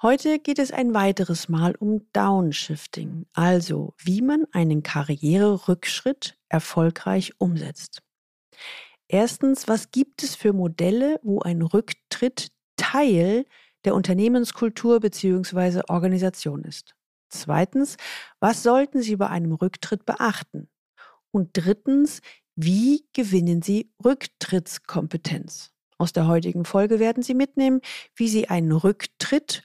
Heute geht es ein weiteres Mal um Downshifting, also wie man einen Karriererückschritt erfolgreich umsetzt. Erstens, was gibt es für Modelle, wo ein Rücktritt Teil der Unternehmenskultur bzw. Organisation ist? Zweitens, was sollten Sie bei einem Rücktritt beachten? Und drittens, wie gewinnen Sie Rücktrittskompetenz? Aus der heutigen Folge werden Sie mitnehmen, wie Sie einen Rücktritt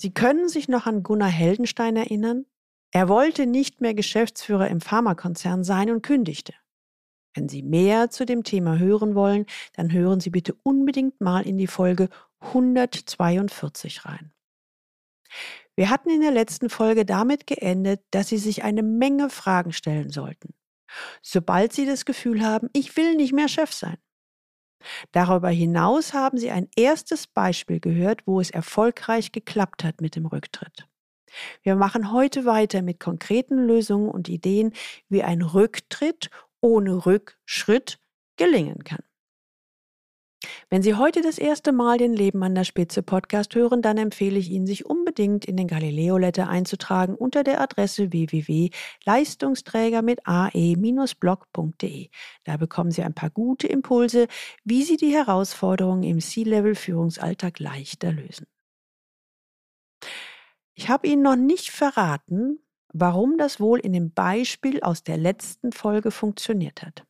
Sie können sich noch an Gunnar Heldenstein erinnern? Er wollte nicht mehr Geschäftsführer im Pharmakonzern sein und kündigte. Wenn Sie mehr zu dem Thema hören wollen, dann hören Sie bitte unbedingt mal in die Folge 142 rein. Wir hatten in der letzten Folge damit geendet, dass Sie sich eine Menge Fragen stellen sollten. Sobald Sie das Gefühl haben, ich will nicht mehr Chef sein, Darüber hinaus haben Sie ein erstes Beispiel gehört, wo es erfolgreich geklappt hat mit dem Rücktritt. Wir machen heute weiter mit konkreten Lösungen und Ideen, wie ein Rücktritt ohne Rückschritt gelingen kann. Wenn Sie heute das erste Mal den Leben an der Spitze Podcast hören, dann empfehle ich Ihnen, sich unbedingt in den Galileo Letter einzutragen unter der Adresse www.leistungsträger mit ae-blog.de. Da bekommen Sie ein paar gute Impulse, wie Sie die Herausforderungen im C-Level Führungsalltag leichter lösen. Ich habe Ihnen noch nicht verraten, warum das wohl in dem Beispiel aus der letzten Folge funktioniert hat.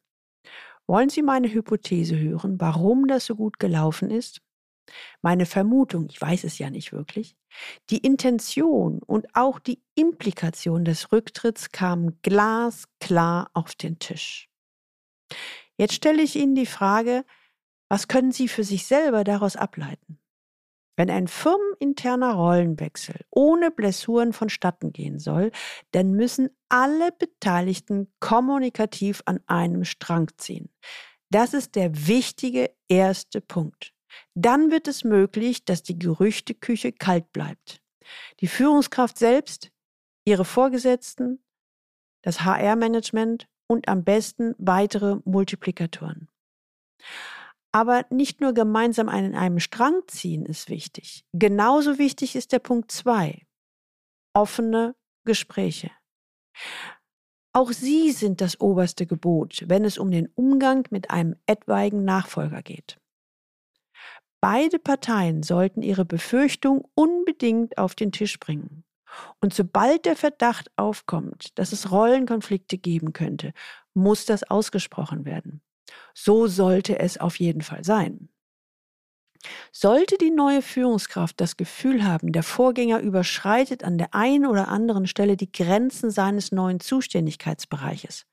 Wollen Sie meine Hypothese hören, warum das so gut gelaufen ist? Meine Vermutung, ich weiß es ja nicht wirklich, die Intention und auch die Implikation des Rücktritts kamen glasklar auf den Tisch. Jetzt stelle ich Ihnen die Frage, was können Sie für sich selber daraus ableiten? Wenn ein firmeninterner Rollenwechsel ohne Blessuren vonstatten gehen soll, dann müssen alle Beteiligten kommunikativ an einem Strang ziehen. Das ist der wichtige erste Punkt. Dann wird es möglich, dass die Gerüchteküche kalt bleibt. Die Führungskraft selbst, ihre Vorgesetzten, das HR-Management und am besten weitere Multiplikatoren. Aber nicht nur gemeinsam an einem Strang ziehen ist wichtig. Genauso wichtig ist der Punkt zwei: Offene Gespräche. Auch sie sind das oberste Gebot, wenn es um den Umgang mit einem etwaigen Nachfolger geht. Beide Parteien sollten ihre Befürchtung unbedingt auf den Tisch bringen. Und sobald der Verdacht aufkommt, dass es Rollenkonflikte geben könnte, muss das ausgesprochen werden. So sollte es auf jeden Fall sein. Sollte die neue Führungskraft das Gefühl haben, der Vorgänger überschreitet an der einen oder anderen Stelle die Grenzen seines neuen Zuständigkeitsbereiches,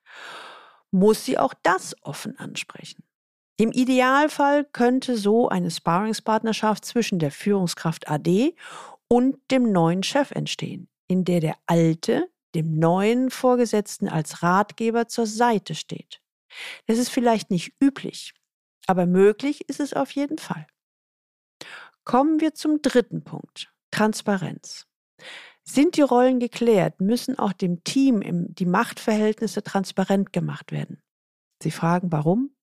muss sie auch das offen ansprechen. Im Idealfall könnte so eine Sparringspartnerschaft zwischen der Führungskraft AD und dem neuen Chef entstehen, in der der alte dem neuen Vorgesetzten als Ratgeber zur Seite steht. Das ist vielleicht nicht üblich, aber möglich ist es auf jeden Fall. Kommen wir zum dritten Punkt, Transparenz. Sind die Rollen geklärt, müssen auch dem Team die Machtverhältnisse transparent gemacht werden. Sie fragen, warum?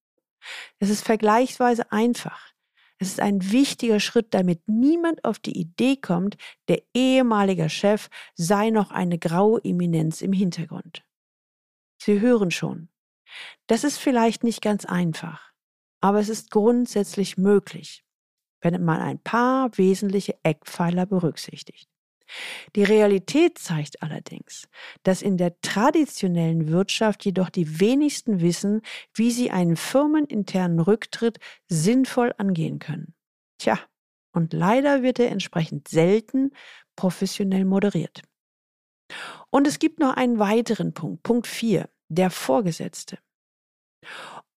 Es ist vergleichsweise einfach. Es ist ein wichtiger Schritt, damit niemand auf die Idee kommt, der ehemalige Chef sei noch eine graue Eminenz im Hintergrund. Sie hören schon, das ist vielleicht nicht ganz einfach, aber es ist grundsätzlich möglich, wenn man ein paar wesentliche Eckpfeiler berücksichtigt. Die Realität zeigt allerdings, dass in der traditionellen Wirtschaft jedoch die wenigsten wissen, wie sie einen firmeninternen Rücktritt sinnvoll angehen können. Tja, und leider wird er entsprechend selten professionell moderiert. Und es gibt noch einen weiteren Punkt, Punkt 4, der Vorgesetzte.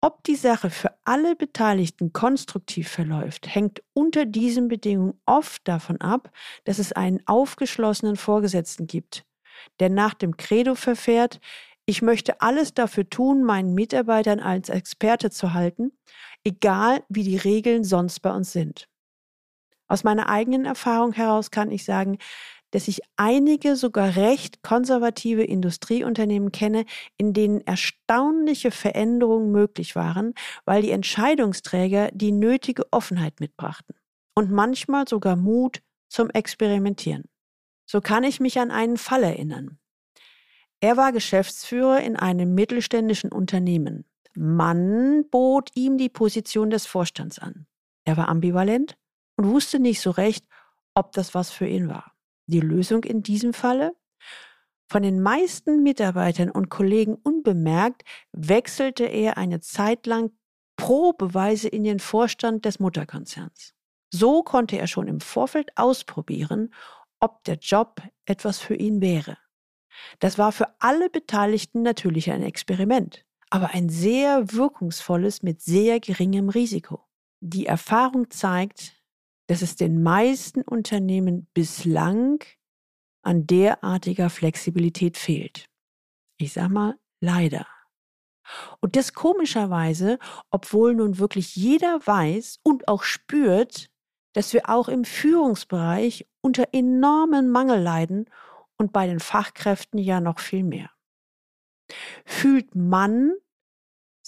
Ob die Sache für alle Beteiligten konstruktiv verläuft, hängt unter diesen Bedingungen oft davon ab, dass es einen aufgeschlossenen Vorgesetzten gibt, der nach dem Credo verfährt, ich möchte alles dafür tun, meinen Mitarbeitern als Experte zu halten, egal wie die Regeln sonst bei uns sind. Aus meiner eigenen Erfahrung heraus kann ich sagen, dass ich einige sogar recht konservative Industrieunternehmen kenne, in denen erstaunliche Veränderungen möglich waren, weil die Entscheidungsträger die nötige Offenheit mitbrachten und manchmal sogar Mut zum Experimentieren. So kann ich mich an einen Fall erinnern. Er war Geschäftsführer in einem mittelständischen Unternehmen. Man bot ihm die Position des Vorstands an. Er war ambivalent und wusste nicht so recht, ob das was für ihn war. Die Lösung in diesem Falle? Von den meisten Mitarbeitern und Kollegen unbemerkt wechselte er eine Zeit lang probeweise in den Vorstand des Mutterkonzerns. So konnte er schon im Vorfeld ausprobieren, ob der Job etwas für ihn wäre. Das war für alle Beteiligten natürlich ein Experiment, aber ein sehr wirkungsvolles mit sehr geringem Risiko. Die Erfahrung zeigt, dass es den meisten Unternehmen bislang an derartiger Flexibilität fehlt. Ich sag mal, leider. Und das komischerweise, obwohl nun wirklich jeder weiß und auch spürt, dass wir auch im Führungsbereich unter enormen Mangel leiden und bei den Fachkräften ja noch viel mehr. Fühlt man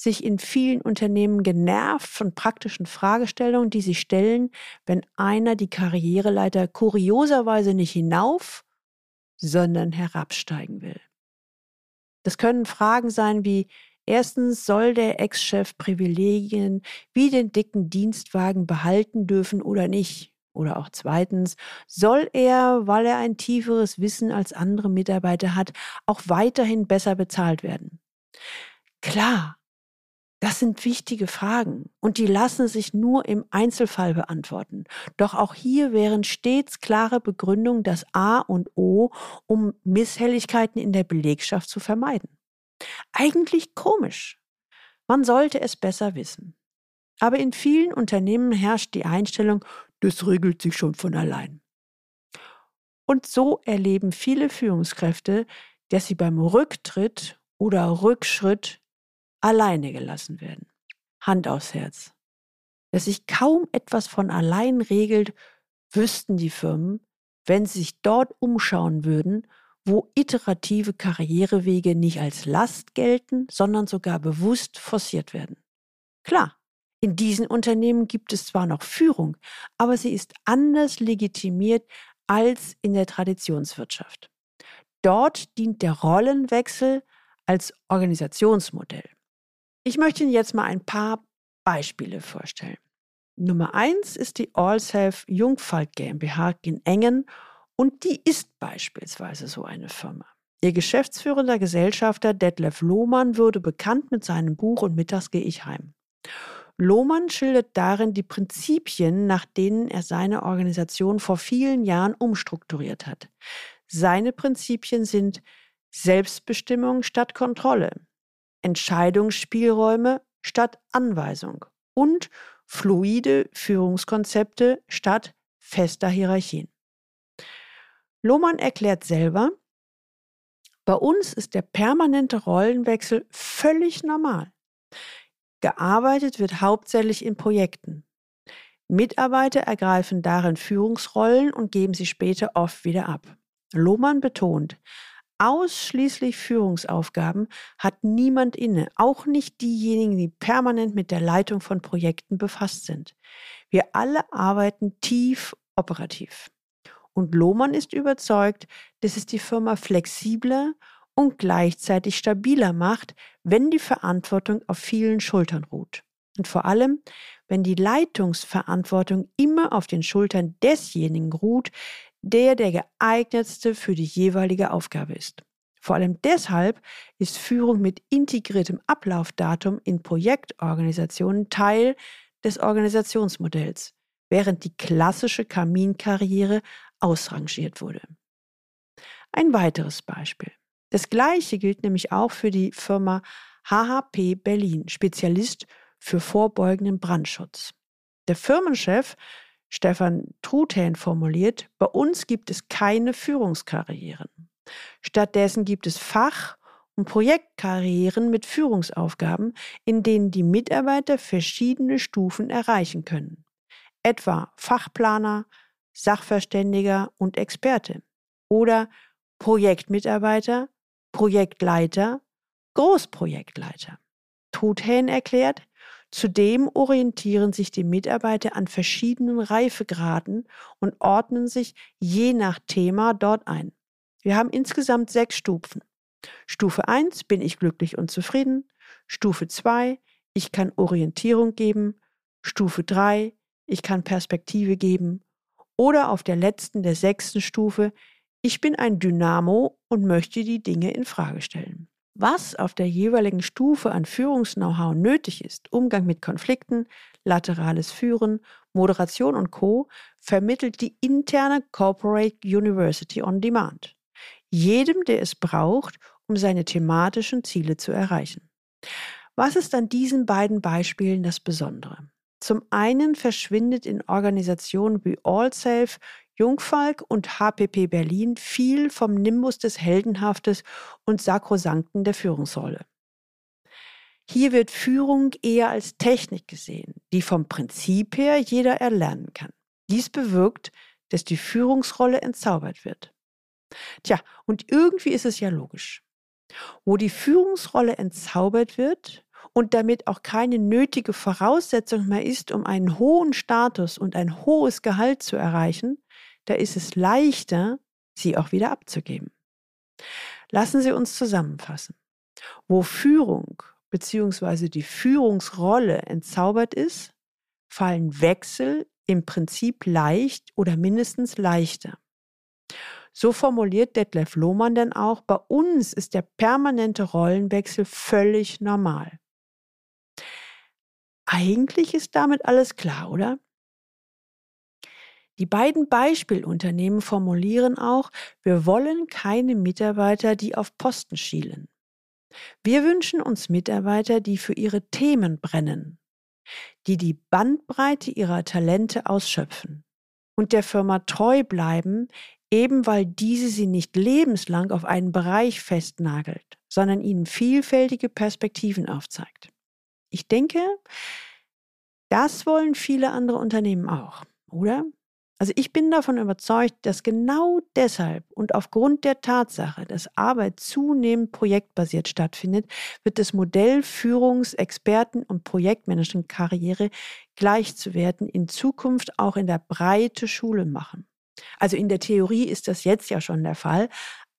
sich in vielen Unternehmen genervt von praktischen Fragestellungen, die sich stellen, wenn einer die Karriereleiter kurioserweise nicht hinauf, sondern herabsteigen will. Das können Fragen sein wie, erstens, soll der Ex-Chef Privilegien wie den dicken Dienstwagen behalten dürfen oder nicht? Oder auch zweitens, soll er, weil er ein tieferes Wissen als andere Mitarbeiter hat, auch weiterhin besser bezahlt werden? Klar, das sind wichtige Fragen und die lassen sich nur im Einzelfall beantworten. Doch auch hier wären stets klare Begründungen das A und O, um Misshelligkeiten in der Belegschaft zu vermeiden. Eigentlich komisch. Man sollte es besser wissen. Aber in vielen Unternehmen herrscht die Einstellung, das regelt sich schon von allein. Und so erleben viele Führungskräfte, dass sie beim Rücktritt oder Rückschritt alleine gelassen werden. Hand aufs Herz. Dass sich kaum etwas von allein regelt, wüssten die Firmen, wenn sie sich dort umschauen würden, wo iterative Karrierewege nicht als Last gelten, sondern sogar bewusst forciert werden. Klar, in diesen Unternehmen gibt es zwar noch Führung, aber sie ist anders legitimiert als in der Traditionswirtschaft. Dort dient der Rollenwechsel als Organisationsmodell. Ich möchte Ihnen jetzt mal ein paar Beispiele vorstellen. Nummer eins ist die AllSelf Jungfalt GmbH in Engen und die ist beispielsweise so eine Firma. Ihr geschäftsführender Gesellschafter Detlef Lohmann wurde bekannt mit seinem Buch Und mittags gehe ich heim. Lohmann schildert darin die Prinzipien, nach denen er seine Organisation vor vielen Jahren umstrukturiert hat. Seine Prinzipien sind Selbstbestimmung statt Kontrolle, Entscheidungsspielräume statt Anweisung und fluide Führungskonzepte statt fester Hierarchien. Lohmann erklärt selber, bei uns ist der permanente Rollenwechsel völlig normal. Gearbeitet wird hauptsächlich in Projekten. Mitarbeiter ergreifen darin Führungsrollen und geben sie später oft wieder ab. Lohmann betont, ausschließlich Führungsaufgaben hat niemand inne, auch nicht diejenigen, die permanent mit der Leitung von Projekten befasst sind. Wir alle arbeiten tief operativ. Und Lohmann ist überzeugt, dass es die Firma flexibler und gleichzeitig stabiler macht, wenn die Verantwortung auf vielen Schultern ruht. Und vor allem, wenn die Leitungsverantwortung immer auf den Schultern desjenigen ruht, der der geeignetste für die jeweilige Aufgabe ist. Vor allem deshalb ist Führung mit integriertem Ablaufdatum in Projektorganisationen Teil des Organisationsmodells, während die klassische Kaminkarriere ausrangiert wurde. Ein weiteres Beispiel. Das gleiche gilt nämlich auch für die Firma HHP Berlin, Spezialist für vorbeugenden Brandschutz. Der Firmenchef Stefan Truthähn formuliert, bei uns gibt es keine Führungskarrieren. Stattdessen gibt es Fach- und Projektkarrieren mit Führungsaufgaben, in denen die Mitarbeiter verschiedene Stufen erreichen können. Etwa Fachplaner, Sachverständiger und Experte oder Projektmitarbeiter, Projektleiter, Großprojektleiter. Truthähn erklärt, Zudem orientieren sich die Mitarbeiter an verschiedenen Reifegraden und ordnen sich je nach Thema dort ein. Wir haben insgesamt sechs Stufen. Stufe 1 bin ich glücklich und zufrieden. Stufe 2 ich kann Orientierung geben. Stufe 3 ich kann Perspektive geben. Oder auf der letzten, der sechsten Stufe ich bin ein Dynamo und möchte die Dinge in Frage stellen. Was auf der jeweiligen Stufe an Führungs-Know-how nötig ist, Umgang mit Konflikten, laterales Führen, Moderation und Co., vermittelt die interne Corporate University on Demand. Jedem, der es braucht, um seine thematischen Ziele zu erreichen. Was ist an diesen beiden Beispielen das Besondere? Zum einen verschwindet in Organisationen wie AllSafe Jungfalk und HPP Berlin viel vom Nimbus des Heldenhaftes und Sakrosankten der Führungsrolle. Hier wird Führung eher als Technik gesehen, die vom Prinzip her jeder erlernen kann. Dies bewirkt, dass die Führungsrolle entzaubert wird. Tja, und irgendwie ist es ja logisch. Wo die Führungsrolle entzaubert wird und damit auch keine nötige Voraussetzung mehr ist, um einen hohen Status und ein hohes Gehalt zu erreichen, da ist es leichter, sie auch wieder abzugeben. Lassen Sie uns zusammenfassen. Wo Führung bzw. die Führungsrolle entzaubert ist, fallen Wechsel im Prinzip leicht oder mindestens leichter. So formuliert Detlef Lohmann denn auch, bei uns ist der permanente Rollenwechsel völlig normal. Eigentlich ist damit alles klar, oder? Die beiden Beispielunternehmen formulieren auch, wir wollen keine Mitarbeiter, die auf Posten schielen. Wir wünschen uns Mitarbeiter, die für ihre Themen brennen, die die Bandbreite ihrer Talente ausschöpfen und der Firma treu bleiben, eben weil diese sie nicht lebenslang auf einen Bereich festnagelt, sondern ihnen vielfältige Perspektiven aufzeigt. Ich denke, das wollen viele andere Unternehmen auch, oder? Also ich bin davon überzeugt, dass genau deshalb und aufgrund der Tatsache, dass Arbeit zunehmend projektbasiert stattfindet, wird das Modell Führungs-, Experten- und Projektmanagement-Karriere gleichzuwerten in Zukunft auch in der Breite Schule machen. Also in der Theorie ist das jetzt ja schon der Fall,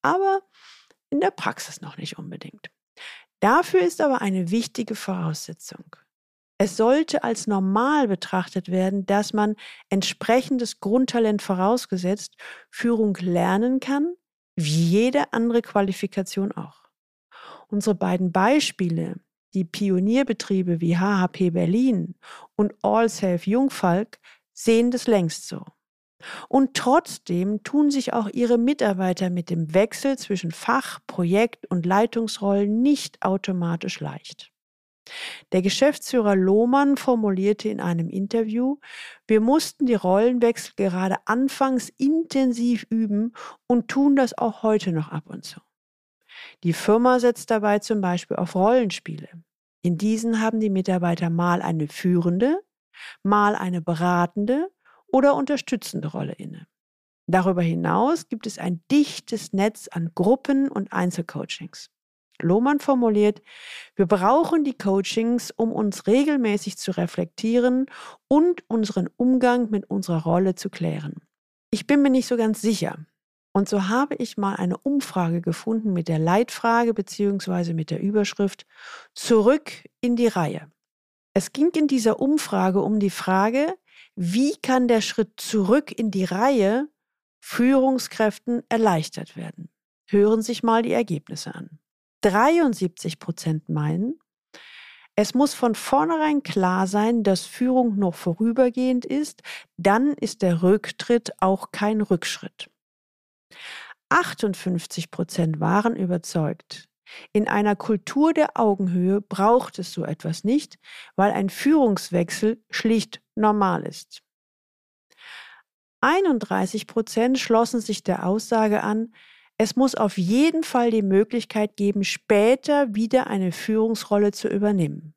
aber in der Praxis noch nicht unbedingt. Dafür ist aber eine wichtige Voraussetzung. Es sollte als normal betrachtet werden, dass man entsprechendes Grundtalent vorausgesetzt Führung lernen kann, wie jede andere Qualifikation auch. Unsere beiden Beispiele, die Pionierbetriebe wie HHP Berlin und AllSafe Jungfalk, sehen das längst so. Und trotzdem tun sich auch ihre Mitarbeiter mit dem Wechsel zwischen Fach, Projekt und Leitungsrollen nicht automatisch leicht. Der Geschäftsführer Lohmann formulierte in einem Interview, wir mussten die Rollenwechsel gerade anfangs intensiv üben und tun das auch heute noch ab und zu. Die Firma setzt dabei zum Beispiel auf Rollenspiele. In diesen haben die Mitarbeiter mal eine führende, mal eine beratende oder unterstützende Rolle inne. Darüber hinaus gibt es ein dichtes Netz an Gruppen und Einzelcoachings. Lohmann formuliert, wir brauchen die Coachings, um uns regelmäßig zu reflektieren und unseren Umgang mit unserer Rolle zu klären. Ich bin mir nicht so ganz sicher. Und so habe ich mal eine Umfrage gefunden mit der Leitfrage bzw. mit der Überschrift Zurück in die Reihe. Es ging in dieser Umfrage um die Frage, wie kann der Schritt zurück in die Reihe Führungskräften erleichtert werden? Hören sich mal die Ergebnisse an. 73 Prozent meinen, es muss von vornherein klar sein, dass Führung noch vorübergehend ist, dann ist der Rücktritt auch kein Rückschritt. 58 Prozent waren überzeugt, In einer Kultur der Augenhöhe braucht es so etwas nicht, weil ein Führungswechsel schlicht normal ist. 31 Prozent schlossen sich der Aussage an, es muss auf jeden Fall die Möglichkeit geben, später wieder eine Führungsrolle zu übernehmen.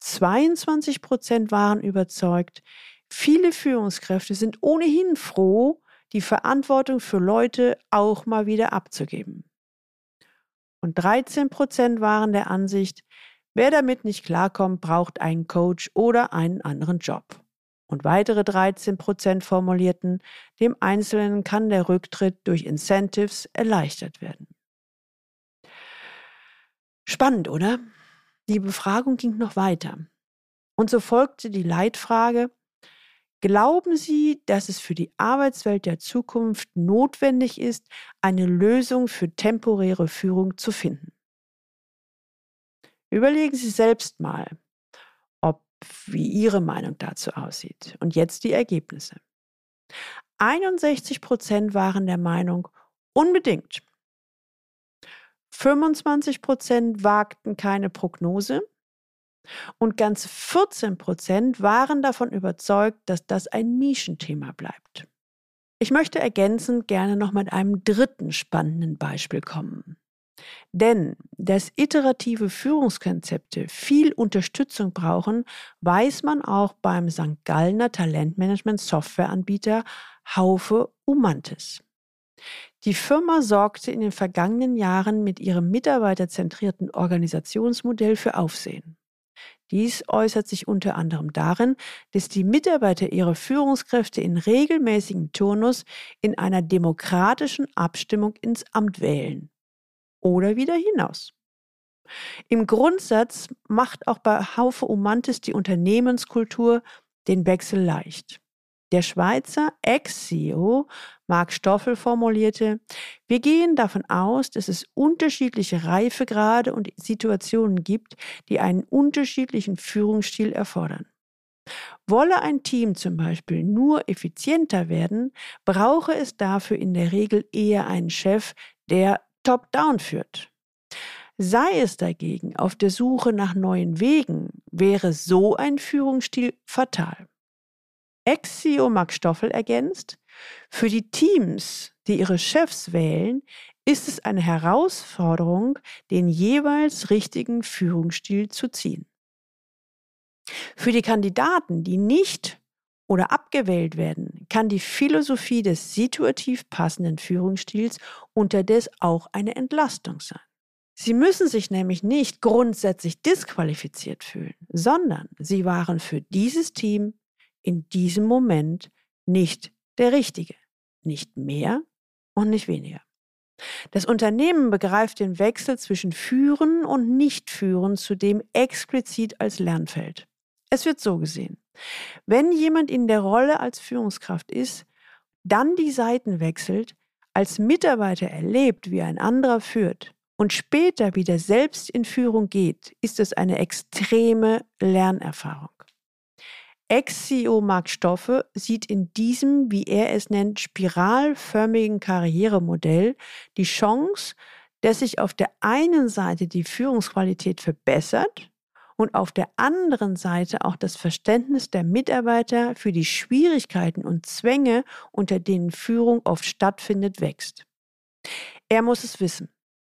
22 Prozent waren überzeugt, viele Führungskräfte sind ohnehin froh, die Verantwortung für Leute auch mal wieder abzugeben. Und 13 Prozent waren der Ansicht, wer damit nicht klarkommt, braucht einen Coach oder einen anderen Job. Und weitere 13 Prozent formulierten, dem Einzelnen kann der Rücktritt durch Incentives erleichtert werden. Spannend, oder? Die Befragung ging noch weiter. Und so folgte die Leitfrage, Glauben Sie, dass es für die Arbeitswelt der Zukunft notwendig ist, eine Lösung für temporäre Führung zu finden? Überlegen Sie selbst mal, wie Ihre Meinung dazu aussieht. Und jetzt die Ergebnisse. 61 Prozent waren der Meinung, unbedingt. 25 Prozent wagten keine Prognose und ganz 14 Prozent waren davon überzeugt, dass das ein Nischenthema bleibt. Ich möchte ergänzend gerne noch mit einem dritten spannenden Beispiel kommen. Denn dass iterative Führungskonzepte viel Unterstützung brauchen, weiß man auch beim St. Gallner Talentmanagement Softwareanbieter Haufe Umantis. Die Firma sorgte in den vergangenen Jahren mit ihrem mitarbeiterzentrierten Organisationsmodell für Aufsehen. Dies äußert sich unter anderem darin, dass die Mitarbeiter ihre Führungskräfte in regelmäßigem Turnus in einer demokratischen Abstimmung ins Amt wählen oder wieder hinaus. Im Grundsatz macht auch bei Haufe Umantis die Unternehmenskultur den Wechsel leicht. Der Schweizer Ex-CEO Marc Stoffel formulierte, wir gehen davon aus, dass es unterschiedliche Reifegrade und Situationen gibt, die einen unterschiedlichen Führungsstil erfordern. Wolle ein Team zum Beispiel nur effizienter werden, brauche es dafür in der Regel eher einen Chef, der top-down führt. Sei es dagegen auf der Suche nach neuen Wegen, wäre so ein Führungsstil fatal. Ex-CEO Max Stoffel ergänzt, für die Teams, die ihre Chefs wählen, ist es eine Herausforderung, den jeweils richtigen Führungsstil zu ziehen. Für die Kandidaten, die nicht oder abgewählt werden, kann die Philosophie des situativ passenden Führungsstils unterdessen auch eine Entlastung sein. Sie müssen sich nämlich nicht grundsätzlich disqualifiziert fühlen, sondern sie waren für dieses Team in diesem Moment nicht der Richtige. Nicht mehr und nicht weniger. Das Unternehmen begreift den Wechsel zwischen Führen und Nichtführen zudem explizit als Lernfeld. Es wird so gesehen. Wenn jemand in der Rolle als Führungskraft ist, dann die Seiten wechselt, als Mitarbeiter erlebt, wie ein anderer führt und später wieder selbst in Führung geht, ist es eine extreme Lernerfahrung. Ex-CEO Mark Stoffe sieht in diesem, wie er es nennt, spiralförmigen Karrieremodell die Chance, dass sich auf der einen Seite die Führungsqualität verbessert und auf der anderen Seite auch das Verständnis der Mitarbeiter für die Schwierigkeiten und Zwänge, unter denen Führung oft stattfindet, wächst. Er muss es wissen.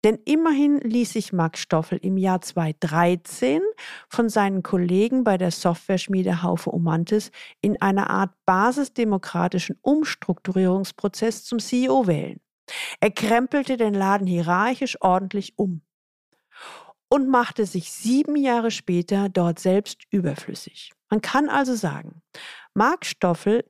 Denn immerhin ließ sich Max Stoffel im Jahr 2013 von seinen Kollegen bei der Software-Schmiede Haufe Umantis in einer Art basisdemokratischen Umstrukturierungsprozess zum CEO wählen. Er krempelte den Laden hierarchisch ordentlich um und machte sich sieben Jahre später dort selbst überflüssig. Man kann also sagen, Mark Stoffel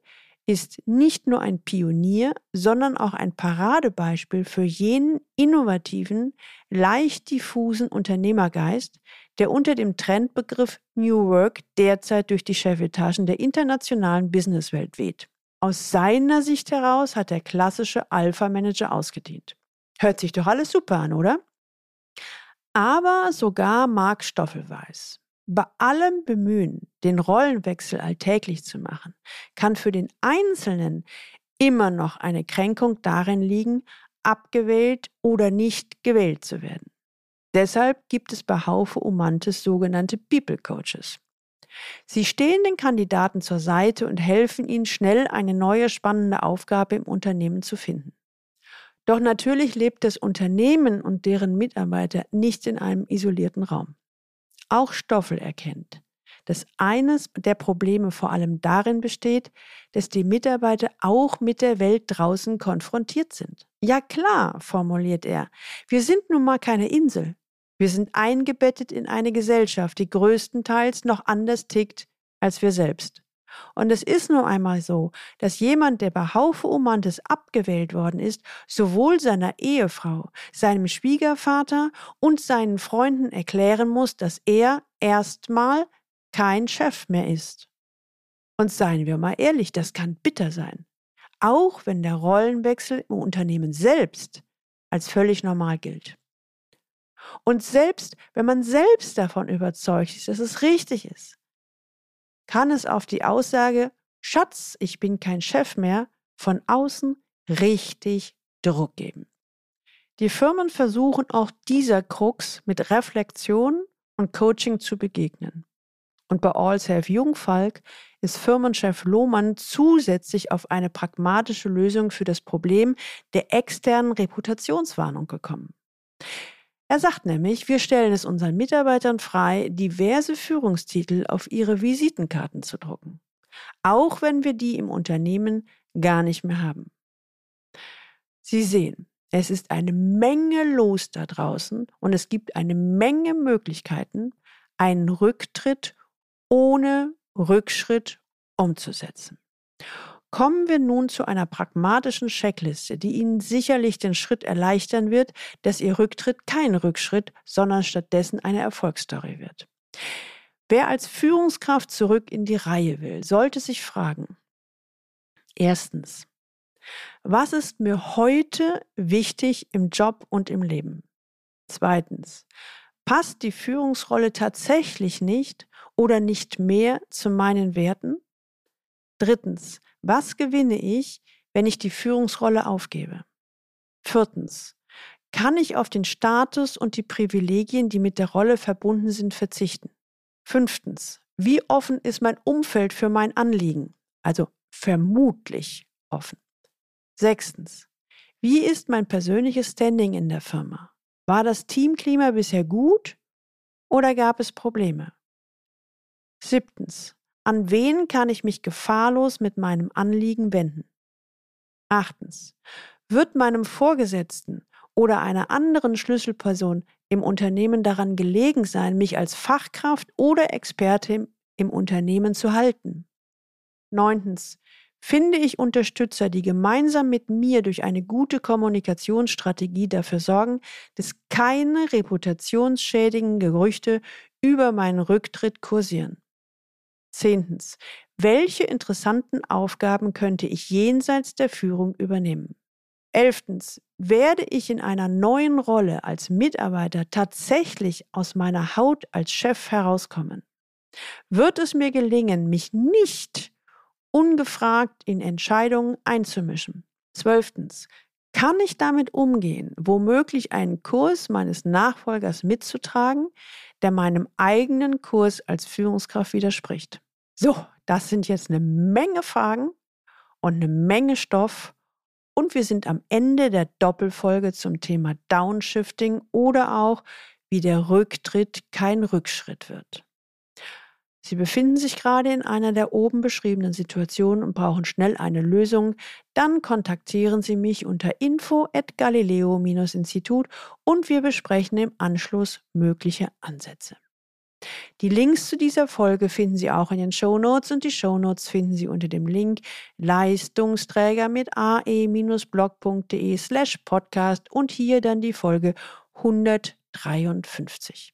ist nicht nur ein Pionier, sondern auch ein Paradebeispiel für jenen innovativen, leicht diffusen Unternehmergeist, der unter dem Trendbegriff New Work derzeit durch die Chefetagen der internationalen Businesswelt weht. Aus seiner Sicht heraus hat der klassische Alpha-Manager ausgedient. Hört sich doch alles super an, oder? Aber sogar Mark Stoffel weiß, bei allem Bemühen, den Rollenwechsel alltäglich zu machen, kann für den Einzelnen immer noch eine Kränkung darin liegen, abgewählt oder nicht gewählt zu werden. Deshalb gibt es bei Haufe Umantes sogenannte People Coaches. Sie stehen den Kandidaten zur Seite und helfen ihnen schnell eine neue spannende Aufgabe im Unternehmen zu finden. Doch natürlich lebt das Unternehmen und deren Mitarbeiter nicht in einem isolierten Raum. Auch Stoffel erkennt, dass eines der Probleme vor allem darin besteht, dass die Mitarbeiter auch mit der Welt draußen konfrontiert sind. Ja klar, formuliert er, wir sind nun mal keine Insel. Wir sind eingebettet in eine Gesellschaft, die größtenteils noch anders tickt als wir selbst. Und es ist nun einmal so, dass jemand, der bei Haufe Umantes abgewählt worden ist, sowohl seiner Ehefrau, seinem Schwiegervater und seinen Freunden erklären muss, dass er erstmal kein Chef mehr ist. Und seien wir mal ehrlich, das kann bitter sein. Auch wenn der Rollenwechsel im Unternehmen selbst als völlig normal gilt. Und selbst wenn man selbst davon überzeugt ist, dass es richtig ist, kann es auf die Aussage, Schatz, ich bin kein Chef mehr, von außen richtig Druck geben. Die Firmen versuchen auch dieser Krux mit Reflexion und Coaching zu begegnen. Und bei AllSafe Jungfalk ist Firmenchef Lohmann zusätzlich auf eine pragmatische Lösung für das Problem der externen Reputationswarnung gekommen. Er sagt nämlich, wir stellen es unseren Mitarbeitern frei, diverse Führungstitel auf ihre Visitenkarten zu drucken. Auch wenn wir die im Unternehmen gar nicht mehr haben. Sie sehen, es ist eine Menge los da draußen und es gibt eine Menge Möglichkeiten, einen Rücktritt ohne Rückschritt umzusetzen. Kommen wir nun zu einer pragmatischen Checkliste, die Ihnen sicherlich den Schritt erleichtern wird, dass Ihr Rücktritt kein Rückschritt, sondern stattdessen eine Erfolgsstory wird. Wer als Führungskraft zurück in die Reihe will, sollte sich fragen. Erstens, was ist mir heute wichtig im Job und im Leben? Zweitens, passt die Führungsrolle tatsächlich nicht oder nicht mehr zu meinen Werten? Drittens, was gewinne ich, wenn ich die Führungsrolle aufgebe? Viertens, kann ich auf den Status und die Privilegien, die mit der Rolle verbunden sind, verzichten? Fünftens, wie offen ist mein Umfeld für mein Anliegen? Also vermutlich offen. Sechstens, wie ist mein persönliches Standing in der Firma? War das Teamklima bisher gut oder gab es Probleme? Siebtens. An wen kann ich mich gefahrlos mit meinem Anliegen wenden? Achtens. Wird meinem Vorgesetzten oder einer anderen Schlüsselperson im Unternehmen daran gelegen sein, mich als Fachkraft oder Experte im Unternehmen zu halten? Neuntens. Finde ich Unterstützer, die gemeinsam mit mir durch eine gute Kommunikationsstrategie dafür sorgen, dass keine reputationsschädigen Gerüchte über meinen Rücktritt kursieren? Zehntens. Welche interessanten Aufgaben könnte ich jenseits der Führung übernehmen? Elftens. Werde ich in einer neuen Rolle als Mitarbeiter tatsächlich aus meiner Haut als Chef herauskommen? Wird es mir gelingen, mich nicht ungefragt in Entscheidungen einzumischen? Zwölftens. Kann ich damit umgehen, womöglich einen Kurs meines Nachfolgers mitzutragen, der meinem eigenen Kurs als Führungskraft widerspricht? So, das sind jetzt eine Menge Fragen und eine Menge Stoff. Und wir sind am Ende der Doppelfolge zum Thema Downshifting oder auch, wie der Rücktritt kein Rückschritt wird. Sie befinden sich gerade in einer der oben beschriebenen Situationen und brauchen schnell eine Lösung, dann kontaktieren Sie mich unter info at galileo-institut und wir besprechen im Anschluss mögliche Ansätze. Die Links zu dieser Folge finden Sie auch in den Show Notes und die Show Notes finden Sie unter dem Link Leistungsträger mit ae-blog.de slash podcast und hier dann die Folge 153.